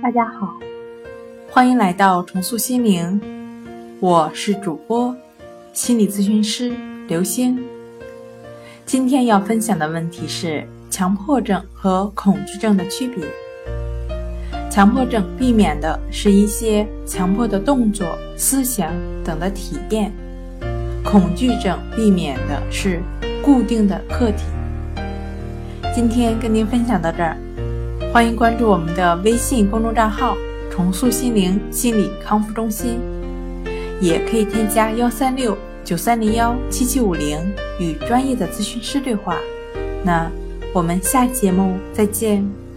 大家好，欢迎来到重塑心灵，我是主播心理咨询师刘星。今天要分享的问题是强迫症和恐惧症的区别。强迫症避免的是一些强迫的动作、思想等的体验，恐惧症避免的是固定的客体。今天跟您分享到这儿，欢迎关注我们的微信公众账号“重塑心灵心理康复中心”，也可以添加幺三六九三零幺七七五零与专业的咨询师对话。那我们下期节目再见。